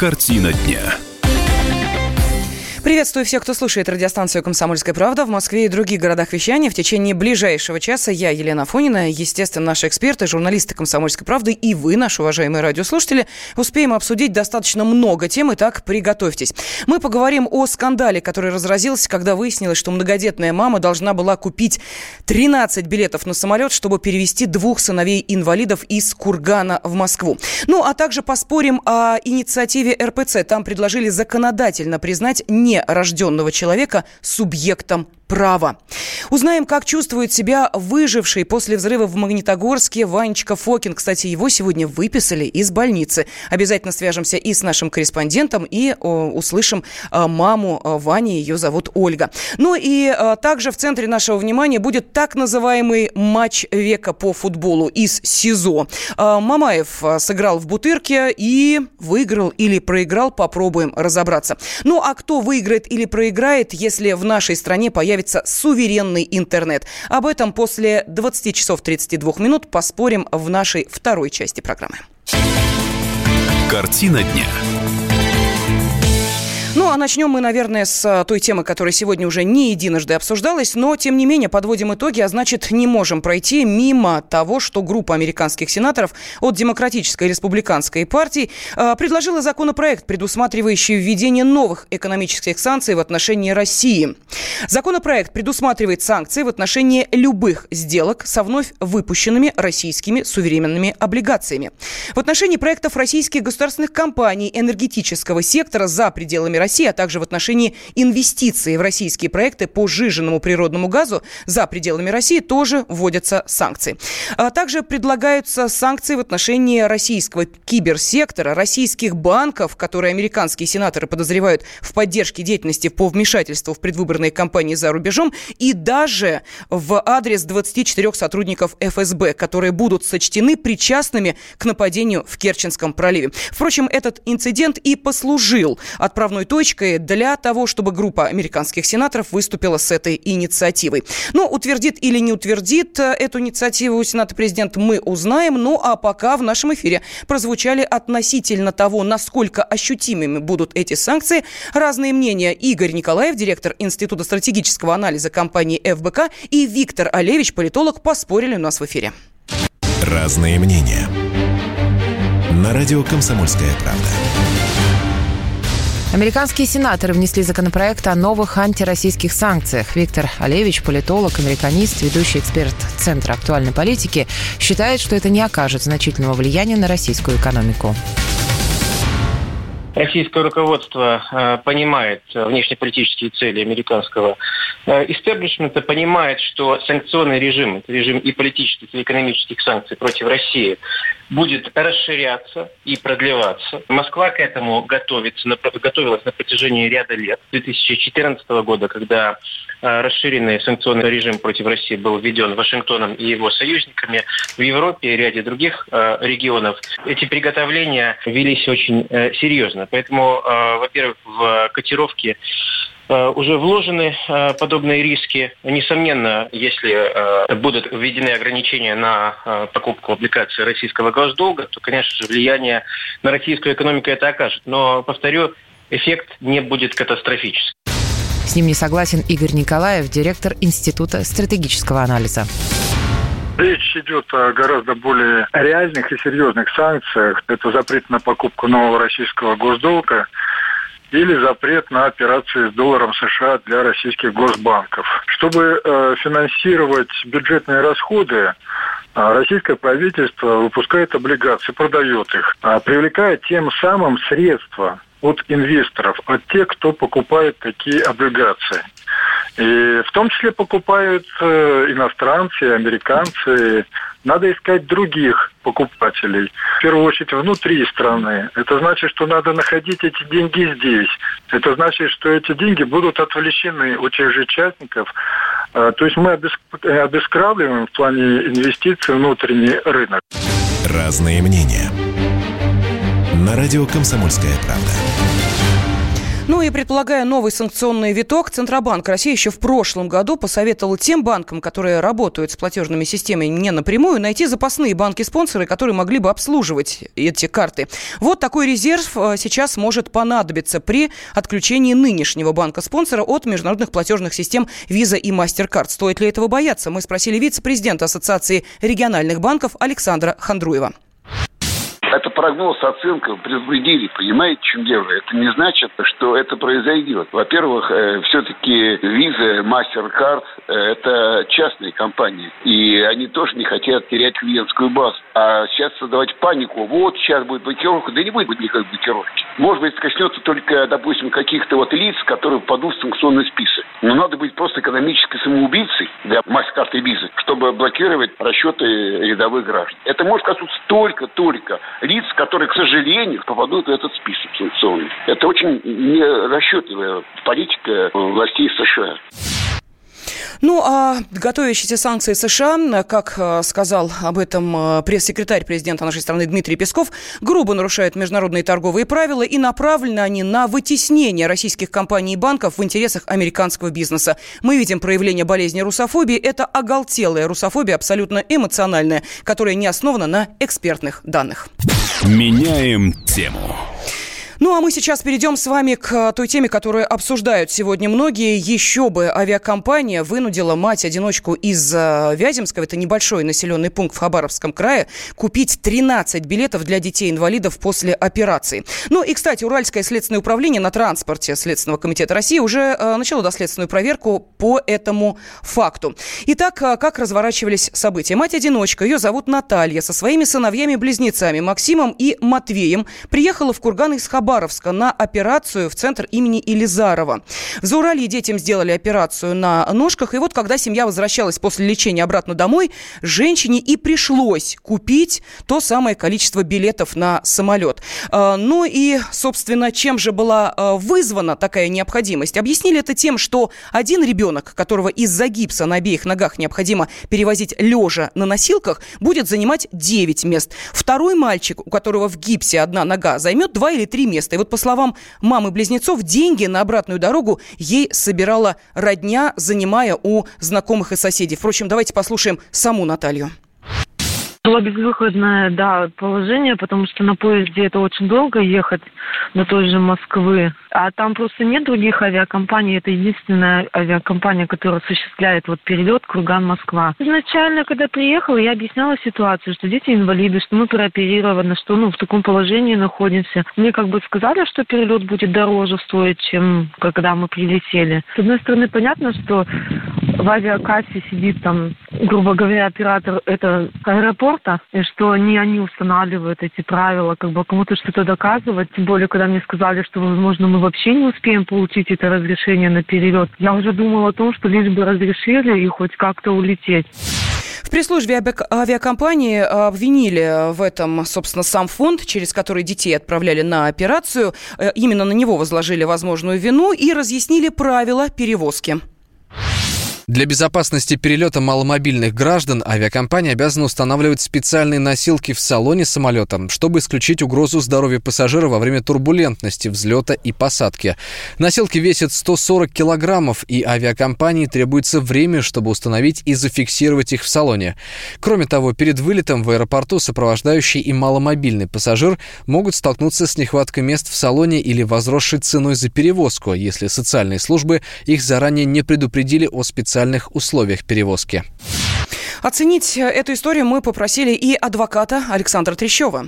Картина дня. Приветствую всех, кто слушает радиостанцию «Комсомольская правда» в Москве и других городах вещания. В течение ближайшего часа я, Елена Фонина, естественно, наши эксперты, журналисты «Комсомольской правды» и вы, наши уважаемые радиослушатели, успеем обсудить достаточно много тем, и так приготовьтесь. Мы поговорим о скандале, который разразился, когда выяснилось, что многодетная мама должна была купить 13 билетов на самолет, чтобы перевести двух сыновей-инвалидов из Кургана в Москву. Ну, а также поспорим о инициативе РПЦ. Там предложили законодательно признать не нерожденного человека субъектом права. Узнаем, как чувствует себя выживший после взрыва в Магнитогорске Ванечка Фокин. Кстати, его сегодня выписали из больницы. Обязательно свяжемся и с нашим корреспондентом, и о, услышим о, маму Вани, ее зовут Ольга. Ну и о, также в центре нашего внимания будет так называемый матч века по футболу из СИЗО. О, Мамаев сыграл в Бутырке и выиграл или проиграл, попробуем разобраться. Ну а кто выиграет или проиграет, если в нашей стране появится появится суверенный интернет. Об этом после 20 часов 32 минут поспорим в нашей второй части программы. Картина дня. Ну, а начнем мы, наверное, с а, той темы, которая сегодня уже не единожды обсуждалась, но, тем не менее, подводим итоги, а значит, не можем пройти мимо того, что группа американских сенаторов от Демократической и Республиканской партий э, предложила законопроект, предусматривающий введение новых экономических санкций в отношении России. Законопроект предусматривает санкции в отношении любых сделок со вновь выпущенными российскими суверенными облигациями. В отношении проектов российских государственных компаний энергетического сектора за пределами России, а также в отношении инвестиций в российские проекты по жиженному природному газу за пределами России тоже вводятся санкции. А также предлагаются санкции в отношении российского киберсектора, российских банков, которые американские сенаторы подозревают в поддержке деятельности по вмешательству в предвыборные кампании за рубежом, и даже в адрес 24 сотрудников ФСБ, которые будут сочтены причастными к нападению в Керченском проливе. Впрочем, этот инцидент и послужил отправной точкой для того, чтобы группа американских сенаторов выступила с этой инициативой. Но утвердит или не утвердит э, эту инициативу Сената президент, мы узнаем. Ну а пока в нашем эфире прозвучали относительно того, насколько ощутимыми будут эти санкции, разные мнения. Игорь Николаев, директор Института стратегического анализа компании ФБК, и Виктор Олевич, политолог, поспорили у нас в эфире. Разные мнения. На радио «Комсомольская правда». Американские сенаторы внесли законопроект о новых антироссийских санкциях. Виктор Олевич, политолог, американист, ведущий эксперт Центра актуальной политики, считает, что это не окажет значительного влияния на российскую экономику. Российское руководство э, понимает внешнеполитические цели американского э, понимает, что санкционный режим, режим и политических, и экономических санкций против России, будет расширяться и продлеваться. Москва к этому готовится, готовилась на протяжении ряда лет. С 2014 года, когда э, расширенный санкционный режим против России был введен Вашингтоном и его союзниками в Европе и ряде других э, регионов, эти приготовления велись очень э, серьезно. Поэтому, во-первых, в котировке Э, уже вложены э, подобные риски. Несомненно, если э, будут введены ограничения на покупку облигаций российского госдолга, то, конечно же, влияние на российскую экономику это окажет. Но, повторю, эффект не будет катастрофическим. С ним не согласен Игорь Николаев, директор Института стратегического анализа. Речь идет о гораздо более реальных и серьезных санкциях. Это запрет на покупку нового российского госдолга, или запрет на операции с долларом США для российских госбанков. Чтобы э, финансировать бюджетные расходы, э, российское правительство выпускает облигации, продает их, э, привлекая тем самым средства от инвесторов, от тех, кто покупает такие облигации. И в том числе покупают э, иностранцы, американцы. Надо искать других покупателей. В первую очередь внутри страны. Это значит, что надо находить эти деньги здесь. Это значит, что эти деньги будут отвлечены у тех же частников. Э, то есть мы обескравливаем в плане инвестиций внутренний рынок. Разные мнения. На радио «Комсомольская правда». Ну и предполагая новый санкционный виток, Центробанк России еще в прошлом году посоветовал тем банкам, которые работают с платежными системами не напрямую, найти запасные банки-спонсоры, которые могли бы обслуживать эти карты. Вот такой резерв э, сейчас может понадобиться при отключении нынешнего банка-спонсора от международных платежных систем Visa и MasterCard. Стоит ли этого бояться? Мы спросили вице-президента Ассоциации региональных банков Александра Хандруева. Это прогноз, оценка, предупредили, понимаете, чем дело? Это не значит, что это произойдет. Во-первых, э, все-таки Visa, MasterCard э, – это частные компании. И они тоже не хотят терять клиентскую базу. А сейчас создавать панику. Вот сейчас будет блокировка. Да не будет никакой блокировки. Может быть, коснется только, допустим, каких-то вот лиц, которые попадут в санкционный список. Но надо быть просто экономической самоубийцей для MasterCard и Visa, чтобы блокировать расчеты рядовых граждан. Это может коснуться только-только лиц, которые, к сожалению, попадут в этот список санкционный. Это очень нерасчетливая политика властей США. Ну, а готовящиеся санкции США, как э, сказал об этом э, пресс-секретарь президента нашей страны Дмитрий Песков, грубо нарушают международные торговые правила и направлены они на вытеснение российских компаний и банков в интересах американского бизнеса. Мы видим проявление болезни русофобии. Это оголтелая русофобия, абсолютно эмоциональная, которая не основана на экспертных данных. Меняем тему. Ну, а мы сейчас перейдем с вами к э, той теме, которую обсуждают сегодня многие. Еще бы авиакомпания вынудила мать-одиночку из э, Вяземского, это небольшой населенный пункт в Хабаровском крае, купить 13 билетов для детей-инвалидов после операции. Ну и, кстати, Уральское следственное управление на транспорте Следственного комитета России уже э, начало доследственную проверку по этому факту. Итак, как разворачивались события? Мать-одиночка, ее зовут Наталья, со своими сыновьями-близнецами Максимом и Матвеем приехала в Курган из Хабаровска Хабаровска на операцию в центр имени Илизарова. В Зауралье детям сделали операцию на ножках. И вот когда семья возвращалась после лечения обратно домой, женщине и пришлось купить то самое количество билетов на самолет. А, ну и, собственно, чем же была а, вызвана такая необходимость? Объяснили это тем, что один ребенок, которого из-за гипса на обеих ногах необходимо перевозить лежа на носилках, будет занимать 9 мест. Второй мальчик, у которого в гипсе одна нога, займет 2 или 3 места место. И вот по словам мамы близнецов, деньги на обратную дорогу ей собирала родня, занимая у знакомых и соседей. Впрочем, давайте послушаем саму Наталью. Было безвыходное, да, положение, потому что на поезде это очень долго ехать до той же Москвы. А там просто нет других авиакомпаний. Это единственная авиакомпания, которая осуществляет вот перелет Курган-Москва. Изначально, когда приехала, я объясняла ситуацию, что дети инвалиды, что мы прооперированы, что ну, в таком положении находимся. Мне как бы сказали, что перелет будет дороже стоить, чем когда мы прилетели. С одной стороны, понятно, что в авиакассе сидит там, грубо говоря, оператор это аэропорта, и что не они устанавливают эти правила, как бы кому-то что-то доказывать. Тем более, когда мне сказали, что, возможно, мы вообще не успеем получить это разрешение на перелет. Я уже думала о том, что лишь бы разрешили и хоть как-то улететь. В пресс-службе авиакомпании обвинили в этом, собственно, сам фонд, через который детей отправляли на операцию. Э, именно на него возложили возможную вину и разъяснили правила перевозки. Для безопасности перелета маломобильных граждан авиакомпания обязана устанавливать специальные носилки в салоне самолета, чтобы исключить угрозу здоровью пассажира во время турбулентности взлета и посадки. Носилки весят 140 килограммов, и авиакомпании требуется время, чтобы установить и зафиксировать их в салоне. Кроме того, перед вылетом в аэропорту сопровождающий и маломобильный пассажир могут столкнуться с нехваткой мест в салоне или возросшей ценой за перевозку, если социальные службы их заранее не предупредили о специальном специальных условиях перевозки. Оценить эту историю мы попросили и адвоката Александра Трещева.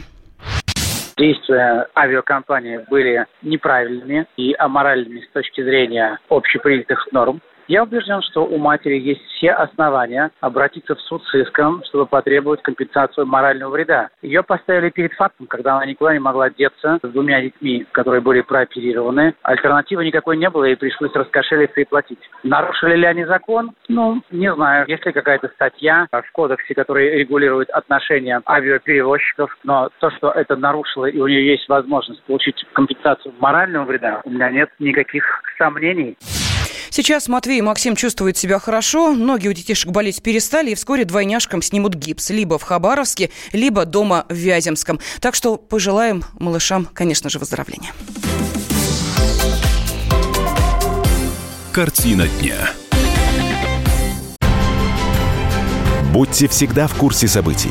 Действия авиакомпании были неправильными и аморальными с точки зрения общепринятых норм. Я убежден, что у матери есть все основания обратиться в суд с иском, чтобы потребовать компенсацию морального вреда. Ее поставили перед фактом, когда она никуда не могла деться с двумя детьми, которые были прооперированы. Альтернативы никакой не было, и пришлось раскошелиться и платить. Нарушили ли они закон? Ну, не знаю. Есть ли какая-то статья в кодексе, которая регулирует отношения авиаперевозчиков, но то, что это нарушило, и у нее есть возможность получить компенсацию морального вреда, у меня нет никаких сомнений. Сейчас Матвей и Максим чувствуют себя хорошо, ноги у детишек болеть перестали, и вскоре двойняшкам снимут гипс либо в Хабаровске, либо дома в Вяземском. Так что пожелаем малышам, конечно же, выздоровления. Картина дня. Будьте всегда в курсе событий.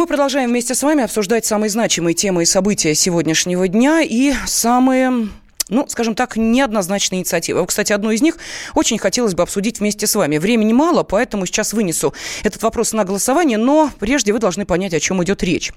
Мы продолжаем вместе с вами обсуждать самые значимые темы и события сегодняшнего дня и самые ну, скажем так, неоднозначные инициативы. Кстати, одну из них очень хотелось бы обсудить вместе с вами. Времени мало, поэтому сейчас вынесу этот вопрос на голосование, но прежде вы должны понять, о чем идет речь.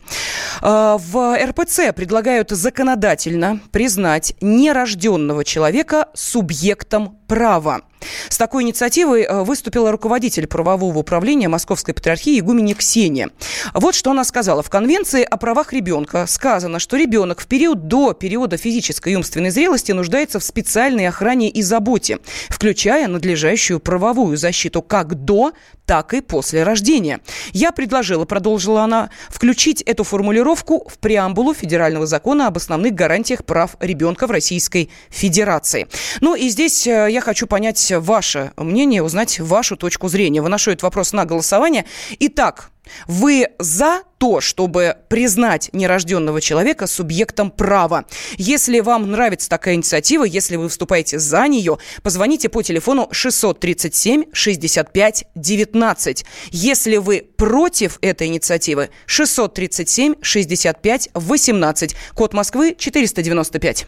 А, в РПЦ предлагают законодательно признать нерожденного человека субъектом права. С такой инициативой э, выступила руководитель правового управления Московской Патриархии Игуменя Ксения. Вот что она сказала. В Конвенции о правах ребенка сказано, что ребенок в период до периода физической и умственной зрелости нуждается в специальной охране и заботе, включая надлежащую правовую защиту как до, так и после рождения. Я предложила, продолжила она, включить эту формулировку в преамбулу Федерального закона об основных гарантиях прав ребенка в Российской Федерации. Ну и здесь э, я хочу понять ваше мнение, узнать вашу точку зрения. Выношу этот вопрос на голосование. Итак, вы за то, чтобы признать нерожденного человека субъектом права. Если вам нравится такая инициатива, если вы выступаете за нее, позвоните по телефону 637 65 19. Если вы против этой инициативы, 637 65 18. Код Москвы 495.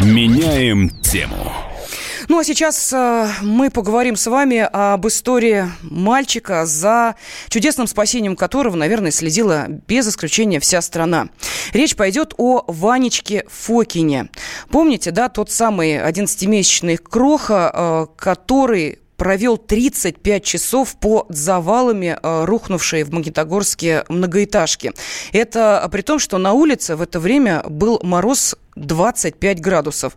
Меняем тему. Ну а сейчас э, мы поговорим с вами об истории мальчика, за чудесным спасением которого, наверное, следила без исключения вся страна. Речь пойдет о Ванечке Фокине. Помните, да, тот самый 11-месячный кроха, э, который провел 35 часов под завалами э, рухнувшей в Магнитогорске многоэтажки. Это при том, что на улице в это время был мороз 25 градусов.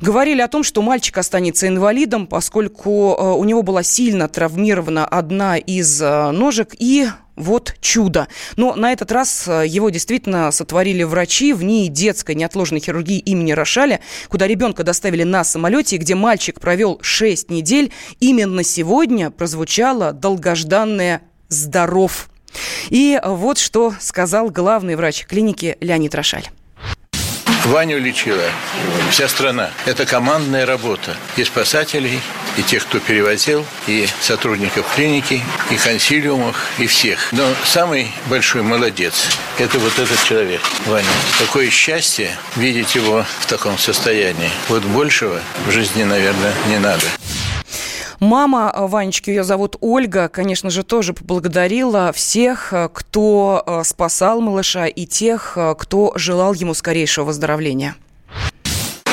Говорили о том, что мальчик останется инвалидом, поскольку э, у него была сильно травмирована одна из э, ножек и вот чудо. Но на этот раз э, его действительно сотворили врачи в НИИ детской неотложной хирургии имени Рошаля, куда ребенка доставили на самолете, где мальчик провел 6 недель. Именно сегодня прозвучало долгожданное «здоров». И вот что сказал главный врач клиники Леонид Рошаль. Ваню лечила вся страна. Это командная работа и спасателей, и тех, кто перевозил, и сотрудников клиники, и консилиумов, и всех. Но самый большой молодец – это вот этот человек, Ваня. Какое счастье видеть его в таком состоянии. Вот большего в жизни, наверное, не надо. Мама э, Ванечки, ее зовут Ольга, конечно же, тоже поблагодарила всех, э, кто э, спасал малыша и тех, кто желал ему скорейшего выздоровления.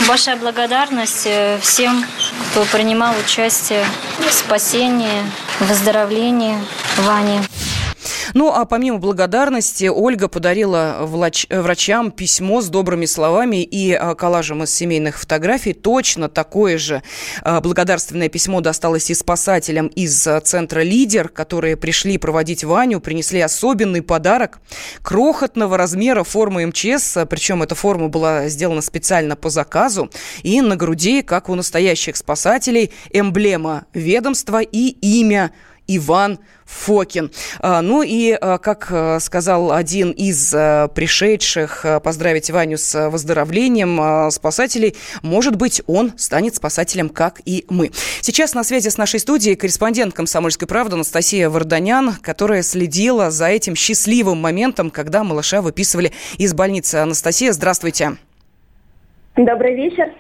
Большая благодарность всем, кто принимал участие в спасении, выздоровлении Вани. Ну, а помимо благодарности, Ольга подарила влач... врачам письмо с добрыми словами и а, коллажем из семейных фотографий. Точно такое же а, благодарственное письмо досталось и спасателям из а, центра «Лидер», которые пришли проводить Ваню, принесли особенный подарок крохотного размера формы МЧС, причем эта форма была сделана специально по заказу, и на груди, как у настоящих спасателей, эмблема ведомства и имя Иван Фокин. А, ну и, а, как а, сказал один из пришедших поздравить Ваню с выздоровлением спасателей, может быть, он станет спасателем, как и мы. Сейчас на связи с нашей студией корреспондент «Комсомольской правды» Анастасия Варданян, которая следила за этим счастливым моментом, когда малыша выписывали из больницы. Анастасия, здравствуйте. Добрый вечер.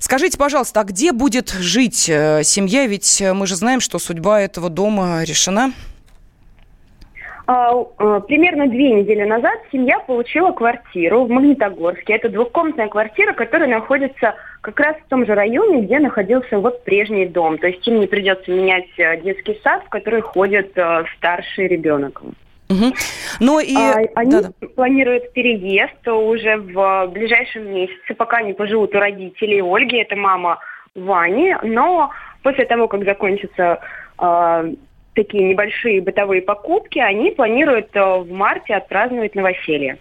Скажите, пожалуйста, а где будет жить э, семья? Ведь э, мы же знаем, что судьба этого дома решена. А, э, примерно две недели назад семья получила квартиру в Магнитогорске. Это двухкомнатная квартира, которая находится как раз в том же районе, где находился вот прежний дом. То есть им не придется менять детский сад, в который ходит старший ребенок. Угу. Но и... А, они да -да. планируют переезд уже в ближайшем месяце, пока они поживут у родителей Ольги, это мама Вани, но после того, как закончатся э, такие небольшие бытовые покупки, они планируют э, в марте отпраздновать новоселье.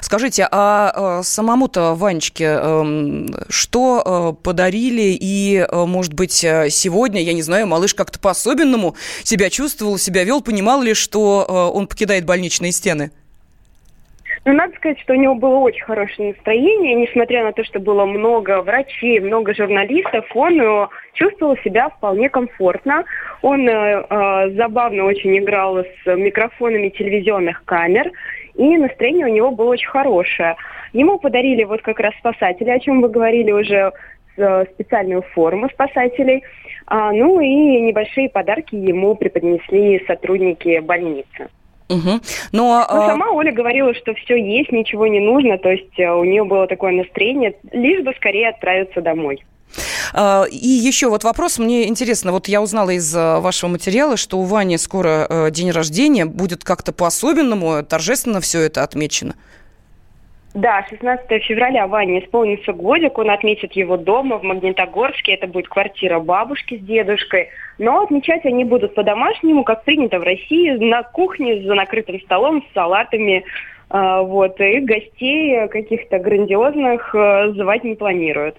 Скажите, а, а самому-то Ванечке эм, что э, подарили и, э, может быть, э, сегодня, я не знаю, малыш как-то по-особенному себя чувствовал, себя вел, понимал ли, что он покидает больничные стены? Ну, надо сказать, что у него было очень хорошее настроение, несмотря на то, что было много врачей, много журналистов, он чувствовал себя вполне комфортно. Он э, забавно очень играл с микрофонами телевизионных камер, и настроение у него было очень хорошее. Ему подарили вот как раз спасатели, о чем вы говорили уже, э, специальную форму спасателей. А, ну и небольшие подарки ему преподнесли сотрудники больницы. Угу. Но, Но сама Оля говорила, что все есть, ничего не нужно, то есть э, у нее было такое настроение, лишь бы скорее отправиться домой. А, и еще вот вопрос, мне интересно, вот я узнала из э, вашего материала, что у Вани скоро э, день рождения, будет как-то по-особенному, торжественно все это отмечено? Да, 16 февраля Ване исполнится годик, он отметит его дома в Магнитогорске, это будет квартира бабушки с дедушкой, но отмечать они будут по-домашнему, как принято в России, на кухне за накрытым столом с салатами, э, вот, и гостей каких-то грандиозных звать не планируют.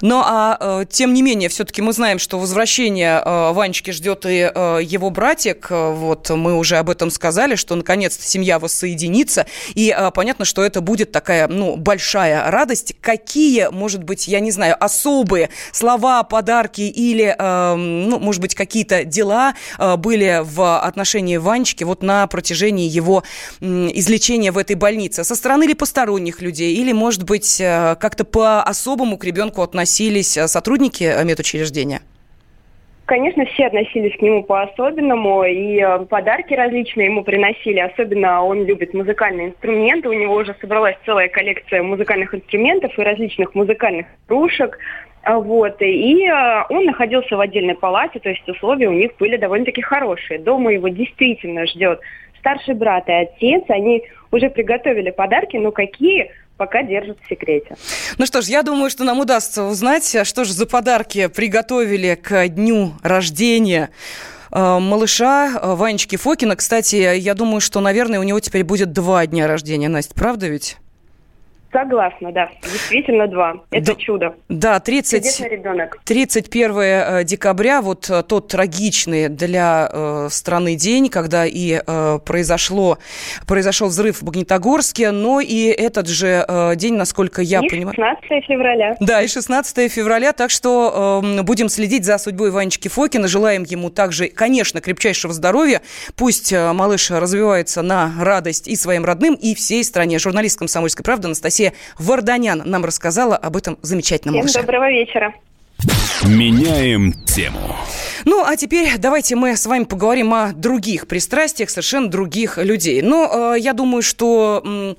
Но, а, э, тем не менее, все-таки мы знаем, что возвращение э, Ванечки ждет и э, его братик. Вот мы уже об этом сказали, что наконец-то семья воссоединится. И понятно, что это будет такая, ну, большая радость. Какие, может быть, я не знаю, особые слова, подарки или, ну, может быть, какие-то дела были в отношении Ванечки вот на протяжении его излечения в этой больнице? Со стороны или посторонних людей? Или, может быть, как-то по-особому к ребенку относились э, сотрудники э, медучреждения? Конечно, все относились к нему по-особенному, и э, подарки различные ему приносили. Особенно он любит музыкальные инструменты. У него уже собралась целая коллекция музыкальных инструментов и различных музыкальных игрушек. А, вот. И он находился в отдельной палате, то есть условия у них были довольно-таки хорошие. Дома его действительно ждет старший брат и отец. Они уже приготовили подарки, но какие пока держат в секрете. Ну что ж, я думаю, что нам удастся узнать, а что же за подарки приготовили к дню рождения э, малыша э, Ванечки Фокина. Кстати, я думаю, что, наверное, у него теперь будет два дня рождения. Настя, правда ведь? Согласна, да. Действительно два. Это да, чудо. Да, 30, 31 э, декабря, вот э, тот трагичный для э, страны день, когда и э, произошло, произошел взрыв в Магнитогорске, но и этот же э, день, насколько я и понимаю... 16 февраля. Да, и 16 февраля, так что э, будем следить за судьбой Ванечки Фокина, желаем ему также, конечно, крепчайшего здоровья, пусть э, малыш развивается на радость и своим родным, и всей стране. Журналист «Комсомольской правды» Анастасия Анастасия Варданян нам рассказала об этом замечательном Всем малыше. доброго вечера. Меняем тему. Ну, а теперь давайте мы с вами поговорим о других пристрастиях совершенно других людей. Но э, я думаю, что... Э,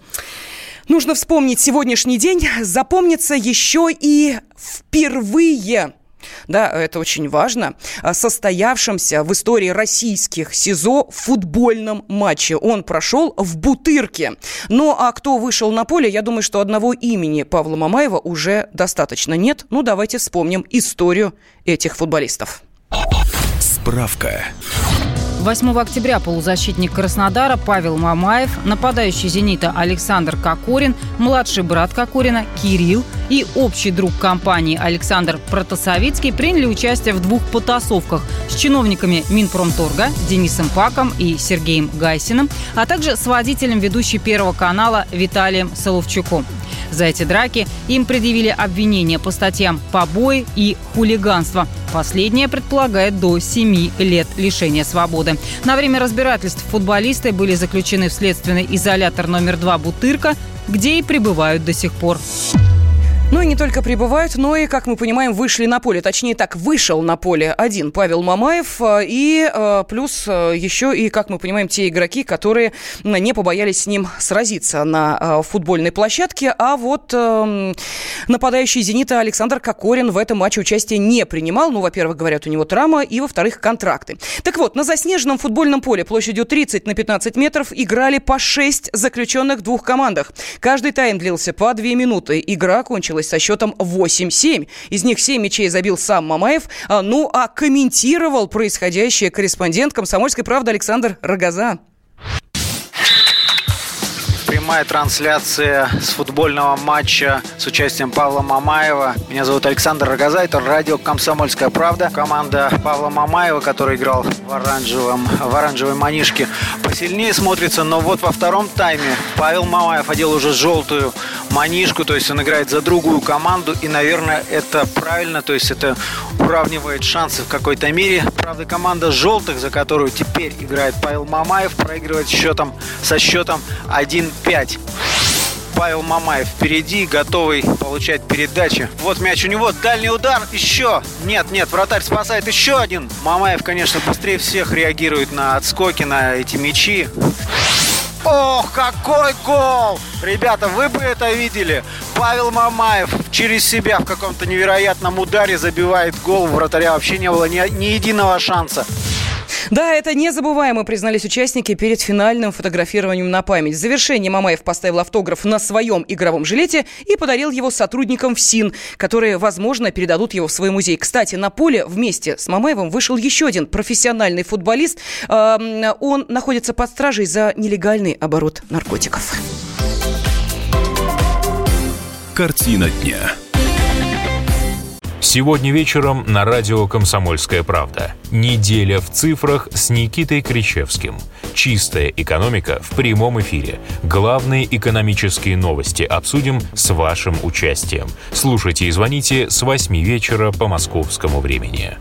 Нужно вспомнить сегодняшний день, запомнится еще и впервые да, это очень важно, состоявшемся в истории российских СИЗО футбольном матче. Он прошел в Бутырке. Ну, а кто вышел на поле, я думаю, что одного имени Павла Мамаева уже достаточно нет. Ну, давайте вспомним историю этих футболистов. Справка. 8 октября полузащитник Краснодара Павел Мамаев, нападающий «Зенита» Александр Кокорин, младший брат Кокорина Кирилл и общий друг компании Александр Протасовицкий приняли участие в двух потасовках с чиновниками Минпромторга Денисом Паком и Сергеем Гайсиным, а также с водителем ведущей Первого канала Виталием Соловчуком. За эти драки им предъявили обвинения по статьям «побои» и «хулиганство». Последнее предполагает до 7 лет лишения свободы. На время разбирательств футболисты были заключены в следственный изолятор номер 2 «Бутырка», где и пребывают до сих пор. Ну и не только прибывают, но и, как мы понимаем, вышли на поле. Точнее так, вышел на поле один Павел Мамаев э, и э, плюс э, еще и, как мы понимаем, те игроки, которые не побоялись с ним сразиться на футбольной площадке. А вот эм, нападающий «Зенита» Александр Кокорин в этом матче участие не принимал. Ну, во-первых, говорят, у него травма, и, во-вторых, контракты. Так вот, на заснеженном футбольном поле площадью 30 на 15 метров играли по 6 заключенных двух командах. Каждый тайм длился по 2 минуты. Игра кончилась закончилась со счетом 8-7. Из них 7 мячей забил сам Мамаев. А, ну, а комментировал происходящее корреспондент «Комсомольской правды» Александр Рогоза прямая трансляция с футбольного матча с участием Павла Мамаева. Меня зовут Александр Рогоза, это радио «Комсомольская правда». Команда Павла Мамаева, который играл в, оранжевом, в оранжевой манишке, посильнее смотрится. Но вот во втором тайме Павел Мамаев одел уже желтую манишку, то есть он играет за другую команду. И, наверное, это правильно, то есть это уравнивает шансы в какой-то мере. Правда, команда желтых, за которую теперь играет Павел Мамаев, проигрывает счетом со счетом 1 5. Павел Мамаев впереди, готовый получать передачи. Вот мяч у него, дальний удар, еще. Нет, нет, вратарь спасает еще один. Мамаев, конечно, быстрее всех реагирует на отскоки, на эти мячи. Ох, какой гол! Ребята, вы бы это видели. Павел Мамаев через себя в каком-то невероятном ударе забивает гол. У вратаря вообще не было ни, ни единого шанса. Да, это незабываемо, признались участники перед финальным фотографированием на память. В завершении Мамаев поставил автограф на своем игровом жилете и подарил его сотрудникам ФСИН, которые, возможно, передадут его в свой музей. Кстати, на поле вместе с Мамаевым вышел еще один профессиональный футболист. Он находится под стражей за нелегальный оборот наркотиков. Картина дня. Сегодня вечером на радио «Комсомольская правда». Неделя в цифрах с Никитой Кричевским. Чистая экономика в прямом эфире. Главные экономические новости обсудим с вашим участием. Слушайте и звоните с 8 вечера по московскому времени.